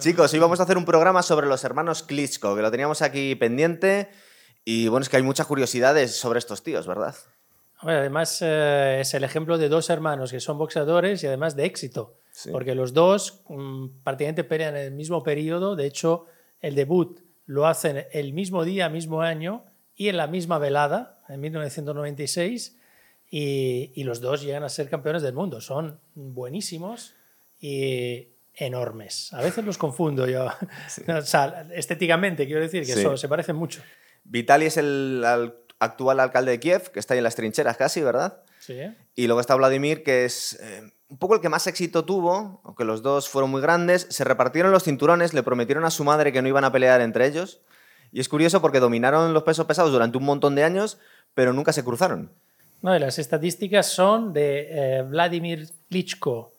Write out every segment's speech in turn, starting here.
Chicos, hoy vamos a hacer un programa sobre los hermanos Klitschko, que lo teníamos aquí pendiente. Y bueno, es que hay muchas curiosidades sobre estos tíos, ¿verdad? además, eh, es el ejemplo de dos hermanos que son boxeadores y además de éxito. Porque los dos mm, prácticamente pelean en el mismo periodo. De hecho, el debut lo hacen el mismo día, mismo año y en la misma velada, en 1996. Y, y los dos llegan a ser campeones del mundo. Son buenísimos y enormes. A veces los confundo yo. o sea, estéticamente, quiero decir que eso, se parecen mucho. Vitali es el actual alcalde de Kiev, que está ahí en las trincheras casi, ¿verdad? Sí. Y luego está Vladimir, que es eh, un poco el que más éxito tuvo, aunque los dos fueron muy grandes. Se repartieron los cinturones, le prometieron a su madre que no iban a pelear entre ellos. Y es curioso porque dominaron los pesos pesados durante un montón de años, pero nunca se cruzaron. No, las estadísticas son de eh, Vladimir Klitschko,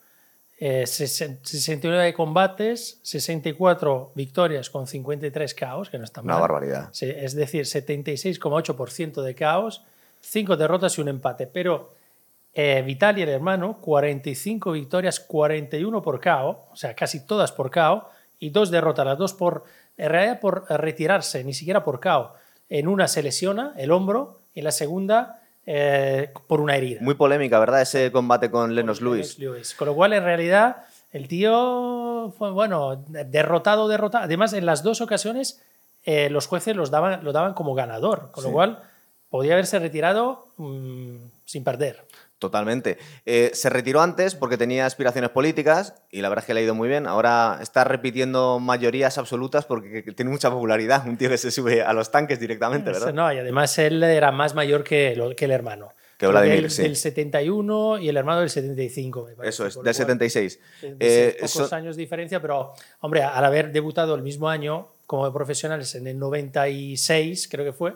69 eh, combates, 64 victorias con 53 caos, que no está mal. Una barbaridad. Es decir, 76,8% de caos, 5 derrotas y un empate. Pero eh, Vitaly, el hermano, 45 victorias, 41 por KO, o sea, casi todas por KO, y dos derrotas, las dos por, en realidad por retirarse, ni siquiera por KO. En una se lesiona el hombro, y en la segunda eh, por una herida. Muy polémica, ¿verdad? Ese combate con Lenos Lewis. Con lo cual, en realidad, el tío fue, bueno, derrotado, derrotado. Además, en las dos ocasiones, eh, los jueces los daban, lo daban como ganador, con lo cual podía haberse retirado mm, sin perder. Totalmente. Eh, se retiró antes porque tenía aspiraciones políticas y la verdad es que le ha ido muy bien. Ahora está repitiendo mayorías absolutas porque tiene mucha popularidad. Un tío que se sube a los tanques directamente, ¿verdad? No, y además él era más mayor que, que el hermano. Que Vladimir, sí. Del 71 y el hermano del 75, me parece. Eso es, del 76. Eh, pocos años de diferencia, pero, hombre, al haber debutado el mismo año como profesionales en el 96, creo que fue.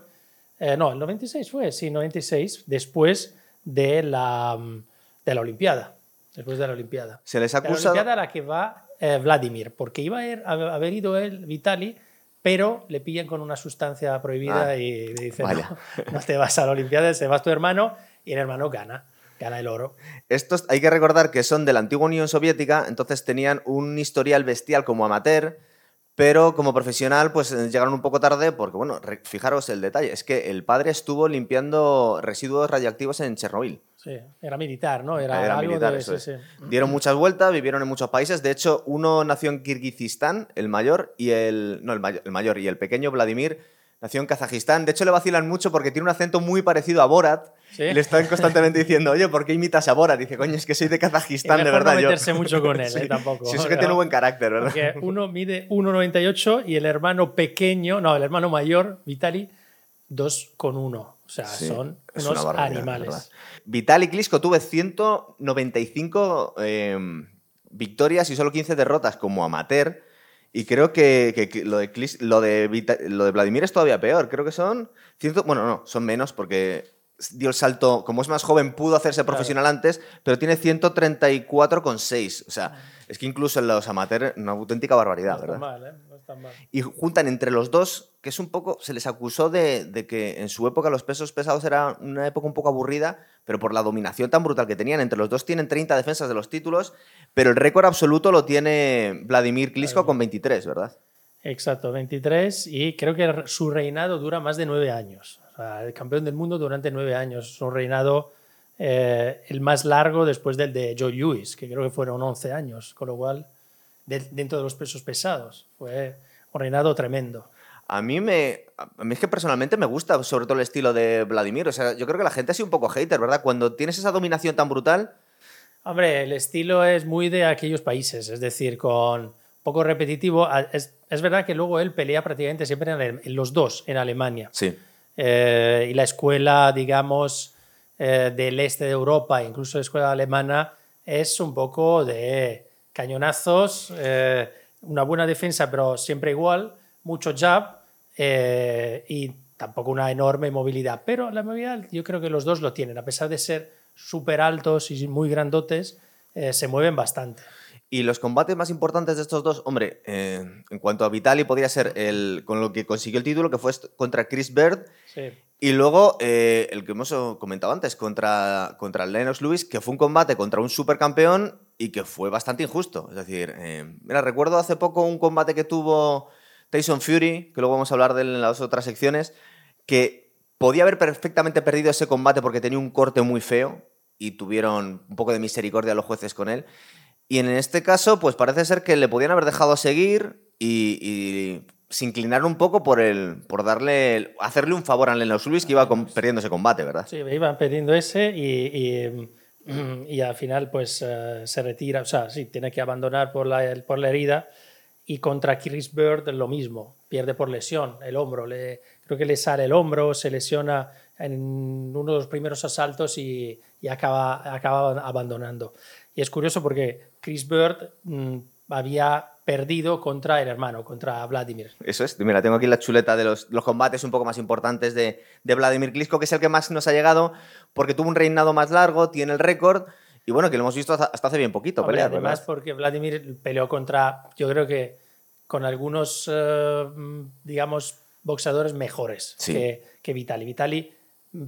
Eh, no, el 96 fue, sí, 96. Después de la, de la Olimpiada. Después de la Olimpiada. Se les acusa. la Olimpiada a la que va eh, Vladimir, porque iba a haber, ido él, Vitali, pero le pillan con una sustancia prohibida ah, y le dicen: no, te vas a la Olimpiada, se vas tu hermano, y el hermano gana gana el oro. Estos hay que recordar que son de la antigua Unión Soviética, entonces tenían un historial bestial como amateur, pero como profesional, pues eh, llegaron un poco tarde porque, bueno, fijaros el detalle, es que el padre estuvo limpiando residuos radiactivos en Chernobyl. Sí, era militar, ¿no? Era, militar, de, Dieron muchas vueltas, vivieron en muchos países. De hecho, uno nació en Kirguistán, el mayor, y el. No, el mayor, el mayor y el pequeño Vladimir nació en Kazajistán. De hecho, le vacilan mucho porque tiene un acento muy parecido a Borat. le están constantemente diciendo, oye, ¿por qué imitas a Borat? Dice, coño, es que soy de Kazajistán, de verdad. No meterse mucho con él, ¿eh? tampoco. Sí, es que tiene buen carácter, ¿verdad? Porque uno mide 1,98 y el hermano pequeño, no, el hermano mayor, Vitali, 2,1. O sea, son unos animales. Vitali Klitschko tuvo 195 em, victorias y solo 15 derrotas como amateur y creo que, lo, de, lo, de lo de Vladimir es todavía peor. Creo que son. bueno, no, son menos porque dio el salto. Como es más joven, pudo hacerse profesional antes, pero tiene 134,6. O sea, ah. es que incluso en los amateurs, una auténtica barbaridad, ¿verdad? Mal, ¿eh? Y juntan entre los dos, que es un poco. Se les acusó de, de que en su época los pesos pesados era una época un poco aburrida pero por la dominación tan brutal que tenían. Entre los dos tienen 30 defensas de los títulos, pero el récord absoluto lo tiene Vladimir Klitschko con 23, ¿verdad? Exacto, 23 y creo que su reinado dura más de nueve años. O sea, el campeón del mundo durante nueve años. Es un reinado eh, el más largo después del de Joe Lewis, que creo que fueron 11 años, con lo cual, dentro de los pesos pesados, fue un reinado tremendo. A mí me. A mí es que personalmente me gusta, sobre todo el estilo de Vladimir. O sea, yo creo que la gente ha sido un poco hater, ¿verdad? Cuando tienes esa dominación tan brutal. Hombre, el estilo es muy de aquellos países, es decir, con poco repetitivo. Es, es verdad que luego él pelea prácticamente siempre en, los dos, en Alemania. Sí. Eh, y la escuela, digamos, eh, del este de Europa, incluso la escuela alemana, es un poco de cañonazos, eh, una buena defensa, pero siempre igual mucho jab eh, y tampoco una enorme movilidad. Pero la movilidad yo creo que los dos lo tienen, a pesar de ser súper altos y muy grandotes, eh, se mueven bastante. Y los combates más importantes de estos dos, hombre, eh, en cuanto a Vitali, podría ser el con lo que consiguió el título, que fue contra Chris Bird. Y luego el que hemos comentado antes, contra, contra Lennox Lewis, que fue un combate contra un supercampeón y que fue bastante injusto. Es decir, eh, mira, recuerdo hace poco un combate que tuvo Tyson Fury, que luego vamos a hablar de él en las otras secciones, que podía haber perfectamente perdido ese combate porque tenía un corte muy feo y tuvieron un poco de misericordia los jueces con él. Y en este caso, pues parece ser que le podían haber dejado seguir y, se inclinaron un poco por el por darle hacerle un favor a Lennox Lewis que iba perdiendo ese combate, ¿verdad? Sí, iban perdiendo ese y, y, al final pues eh, se retira, o sea, sí, tiene que abandonar por la, por la herida. Y contra Chris Bird lo mismo, pierde por lesión el hombro, le, creo que le sale el hombro, se lesiona en uno de los primeros asaltos y, y acaba, acaba abandonando. Y es curioso porque Chris Bird mm, había perdido contra el hermano, contra Vladimir. Eso es. Mira, tengo aquí la chuleta de los, los combates un poco más importantes de, de, Vladimir Klitschko, que es el que más nos ha llegado porque tuvo un reinado más largo, tiene el récord y bueno, que lo hemos visto hasta hace bien poquito pelear. Además, porque Vladimir peleó contra, yo creo que con algunos, eh, digamos, boxeadores mejores que, que Vitali. Vitali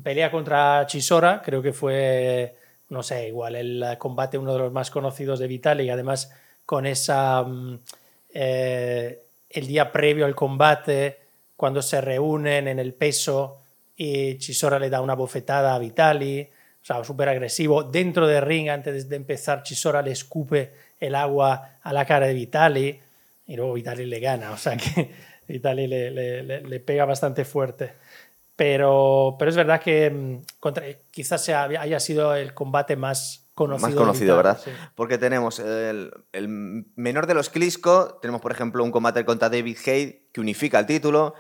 pelea contra Chisora, creo que fue, no sé, igual el combate uno de los más conocidos de Vitali y además con esa... Mm, eh, el día previo al combate, cuando se reúnen en el peso y Chisora le da una bofetada a Vitali, o sea, súper agresivo. Dentro del ring, antes de empezar, Chisora le escupe el agua a la cara de Vitali y luego Vitali le gana, o sea que Vitali le, le, pega bastante fuerte. Pero, pero es verdad que mm, contra, quizás sea, haya sido el combate más conocido. Más conocido, ¿verdad? Porque tenemos el, el, menor de los Klitschko, tenemos por ejemplo un combate contra David Hay que unifica el título.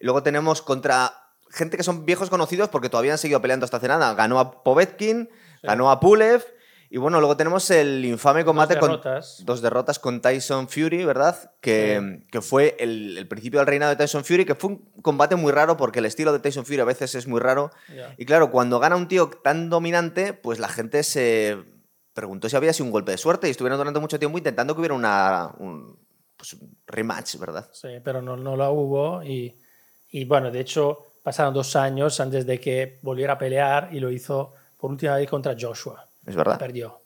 Y luego tenemos contra gente que son viejos conocidos porque todavía han seguido peleando hasta hace nada. Ganó a Povetkin, ganó a Pulev y bueno, luego tenemos el infame combate dos derrotas. con dos derrotas con Tyson Fury, ¿verdad? Que, que fue el, el, principio del reinado de Tyson Fury, que fue un combate muy raro porque el estilo de Tyson Fury a veces es muy raro. Yeah. Y claro, cuando gana un tío tan dominante, pues la gente se preguntó si había sido un golpe de suerte y estuvieron durante mucho tiempo intentando que hubiera una, un, pues un rematch, ¿verdad? Sí, pero no, no la hubo y, y bueno, de hecho pasaron dos años antes de que volviera a pelear y lo hizo por última vez contra Joshua. Es verdad. Perdió.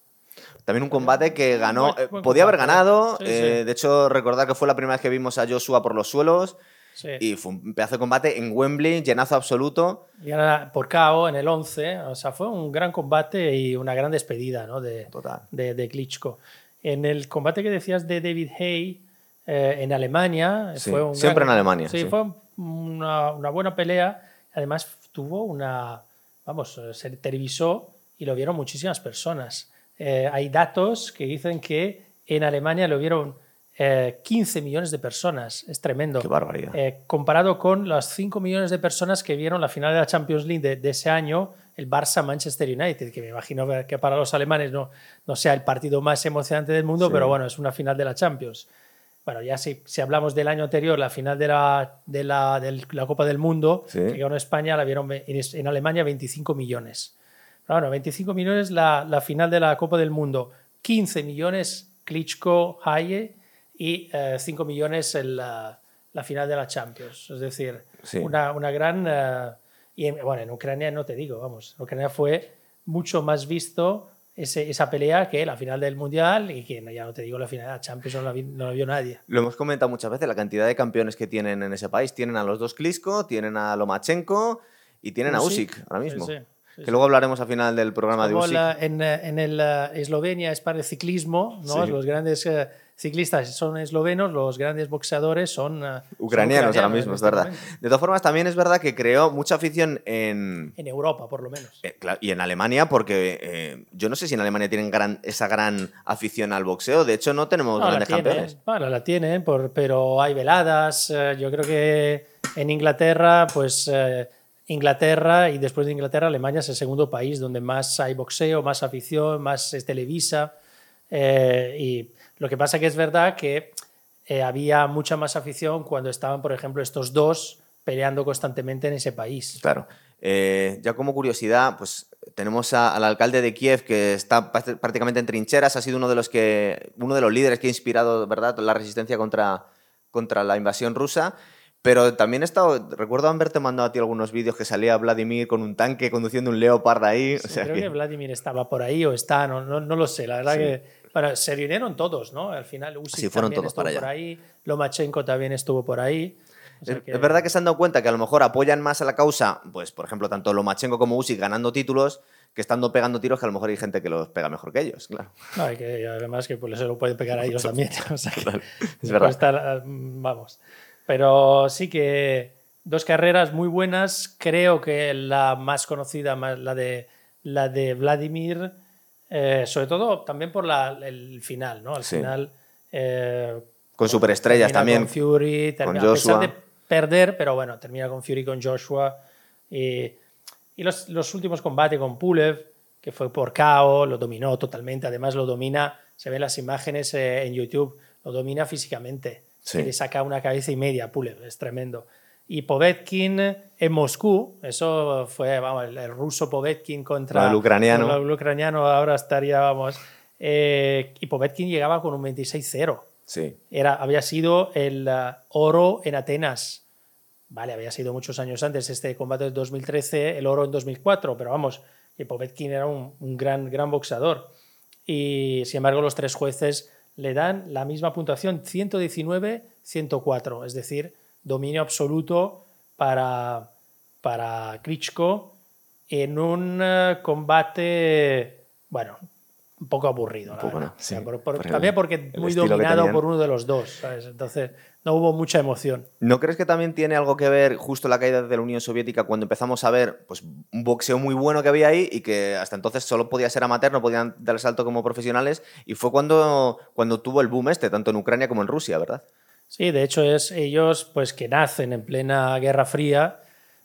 También un combate que ganó, Buen- buen podía haber ganado. Sí, eh, sí. De hecho, recordar que fue la primera vez que vimos a Joshua por los suelos Sí. y fue un pedazo de combate en Wembley, llenazo absoluto. Y ahora por KO en el 11, o sea, fue un gran combate y una gran despedida ¿no? de, Total. de, de Klitschko. En el combate que decías de David Hay eh, en Alemania, Sí, fue un siempre gran- en Alemania, Sí, sí. fue una, una buena pelea. Además, tuvo una. Vamos, eh, se televisó y lo vieron muchísimas personas. Eh, hay datos que dicen que en Alemania lo vieron eh, 15 millones de personas. Es tremendo. Qué barbaridad. Eh, comparado con las 5 millones de personas que vieron la final de la Champions League de, de ese año, el Barça-Manchester United, que me imagino que para los alemanes no, no sea el partido más emocionante del mundo, Sí. pero bueno, es una final de la Champions. Bueno, ya si, si hablamos del año anterior, la final de la, de la, de la Copa del Mundo, Sí. que ganó España, la vieron en, en Alemania 25 millones. Bueno, 25 millones la, la final de la Copa del Mundo, 15 millones Klitschko, Haye y eh, 5 millones la, la final de la Champions. Es decir, Sí. una, una gran... eh, y en, bueno, en Ucrania no te digo, vamos, en Ucrania fue mucho más visto ese- esa pelea que la final del Mundial y que ya no te digo la final de la Champions, no la, vi- no la vio nadie. Lo hemos comentado muchas veces, la cantidad de campeones que tienen en ese país. Tienen a los dos Klitschko, tienen a Lomachenko y tienen a Usyk. Ahora mismo. Sí, que luego hablaremos al final del programa de la- en, eh, en el, eh, Eslovenia es para el ciclismo, ¿no? Sí. Los grandes eh, ciclistas son eslovenos, los grandes boxeadores son son Ucranianos ahora mismo, es verdad. De todas formas, también es verdad que creó mucha afición en, En Europa, por lo menos. Eh, Y en Alemania, porque eh, yo no sé si en Alemania tienen gran, esa gran afición al boxeo. De hecho, no tenemos No, grandes tienen, campeones. bueno, la tienen, por- pero hay veladas. yo creo que en Inglaterra, pues Inglaterra y después de Inglaterra, Alemania es el segundo país donde más hay boxeo, más afición, más es televisa. eh, y lo que pasa que es verdad que eh, había mucha más afición cuando estaban, por ejemplo, estos dos peleando constantemente en ese país. Claro. Eh, ya como curiosidad, pues tenemos a- al alcalde de Kiev que está pr- prácticamente en trincheras. Ha sido uno de los que, uno de los líderes que ha inspirado, ¿verdad?, la resistencia contra, contra la invasión rusa. Pero también he estado, recuerdo haberte mandado a ti algunos vídeos que salía Vladimir con un tanque conduciendo un Leopard ahí. Sí, creo que... Vladimir estaba por ahí o está, no, no, no lo sé. La verdad que bueno, se vinieron todos, ¿no? Al final Usyk Sí, fueron también todos estuvo para allá. por ahí, Lomachenko también estuvo por ahí. O sea Es, que- es verdad que se han dado cuenta que a lo mejor apoyan más a la causa, pues por ejemplo, tanto Lomachenko como Usyk ganando títulos, que estando pegando tiros que a lo mejor hay gente que los pega mejor que ellos, claro. No, y que además que pues, se lo pueden pegar a ellos también. O sea que Claro, es verdad. estar, ah, vamos. Pero sí que dos carreras muy buenas. Creo que la más conocida, la de, la de Vladimir, eh, sobre todo también por la- el final, ¿no? Al Sí. final. eh, Con superestrellas también. Con Fury, termina, con a pesar Joshua. de perder, pero bueno, termina con Fury, con Joshua. Y, y los, los últimos combates con Pulev, que fue por KO, lo dominó totalmente. Además, lo domina, se ven las imágenes eh, en YouTube, lo domina físicamente. Sí. Le saca una cabeza y media a Pulev, es tremendo. Y Povetkin en Moscú, eso fue, vamos, el, el ruso Povetkin contra Con el ucraniano. el ucraniano, ahora estaría, vamos. eh, y Povetkin llegaba con un 26-0 Sí. era, había sido el uh, oro en Atenas. Vale, había sido muchos años antes este combate del 2013, el oro en 2004, pero vamos, que Povetkin era un, un gran, gran boxeador. Y sin embargo, los tres jueces le dan la misma puntuación, 119-104, es decir, dominio absoluto para, para en un eh, combate, bueno, un poco aburrido. poco. ¿no? O sea, Sí, por- por- por el- también porque muy dominado por uno de los dos, ¿sabes? Entonces no hubo mucha emoción. ¿No crees que también tiene algo que ver justo la caída de la Unión Soviética cuando empezamos a ver pues, un boxeo muy bueno que había ahí y que hasta entonces solo podía ser amateur, no podían dar el salto como profesionales? Y fue cuando, cuando tuvo el boom este, tanto en Ucrania como en Rusia, ¿verdad? Sí, de hecho es ellos pues que nacen en plena Guerra Fría,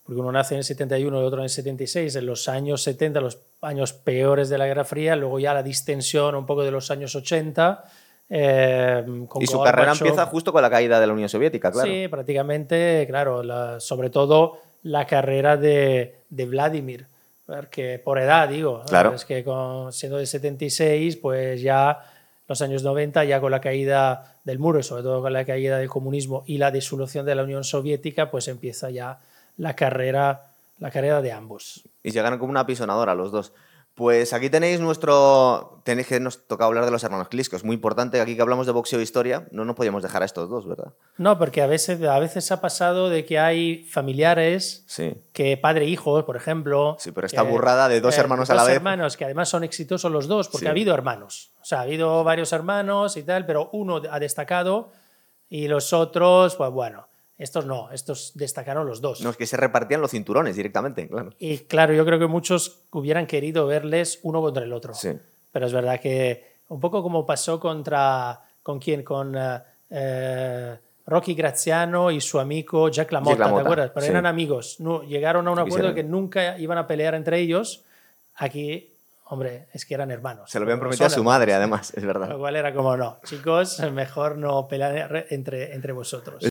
porque uno nace en el 71 y otro en el 76, en los años 70, los años peores de la Guerra Fría, luego ya la distensión un poco de los años 80. eh, con y su carrera Gorbachev. empieza justo con la caída de la Unión Soviética, claro. Sí, prácticamente, claro, la- sobre todo la carrera de, de Vladimir, porque por edad digo. Claro. es que con, siendo de 76, pues ya los años 90, ya con la caída del muro y sobre todo con la caída del comunismo y la disolución de la Unión Soviética, pues empieza ya la carrera, la carrera de ambos. Y llegaron como una pisonadora los dos. Pues aquí tenéis nuestro. Tenéis que nos toca hablar de los hermanos Klitschko. Es muy importante aquí que hablamos de boxeo e historia. No nos podíamos dejar a estos dos, ¿verdad? No, porque a veces, a veces ha pasado de que hay familiares Sí. que padre e hijo, por ejemplo. Sí, pero esta que- burrada de dos eh, hermanos a dos la vez. hermanos que además son exitosos los dos, porque Sí. ha habido hermanos. O sea, ha habido varios hermanos y tal, pero uno ha destacado y los otros, pues bueno, estos no, estos destacaron los dos. No, es que se repartían los cinturones directamente, claro. Y claro, yo creo que muchos hubieran querido verles uno contra el otro. Sí. Pero es verdad que un poco como pasó contra. ¿Con quién? Con eh, eh, Rocky Graziano y su amigo Jack LaMotta, Jack LaMotta, ¿te acuerdas? Pero sí. eran amigos. No, llegaron a un acuerdo que nunca iban a pelear entre ellos. Aquí, hombre, es que eran hermanos. Se lo habían prometido a su madre, además, es verdad. Lo cual era como, no, chicos, mejor no pelear entre, entre vosotros.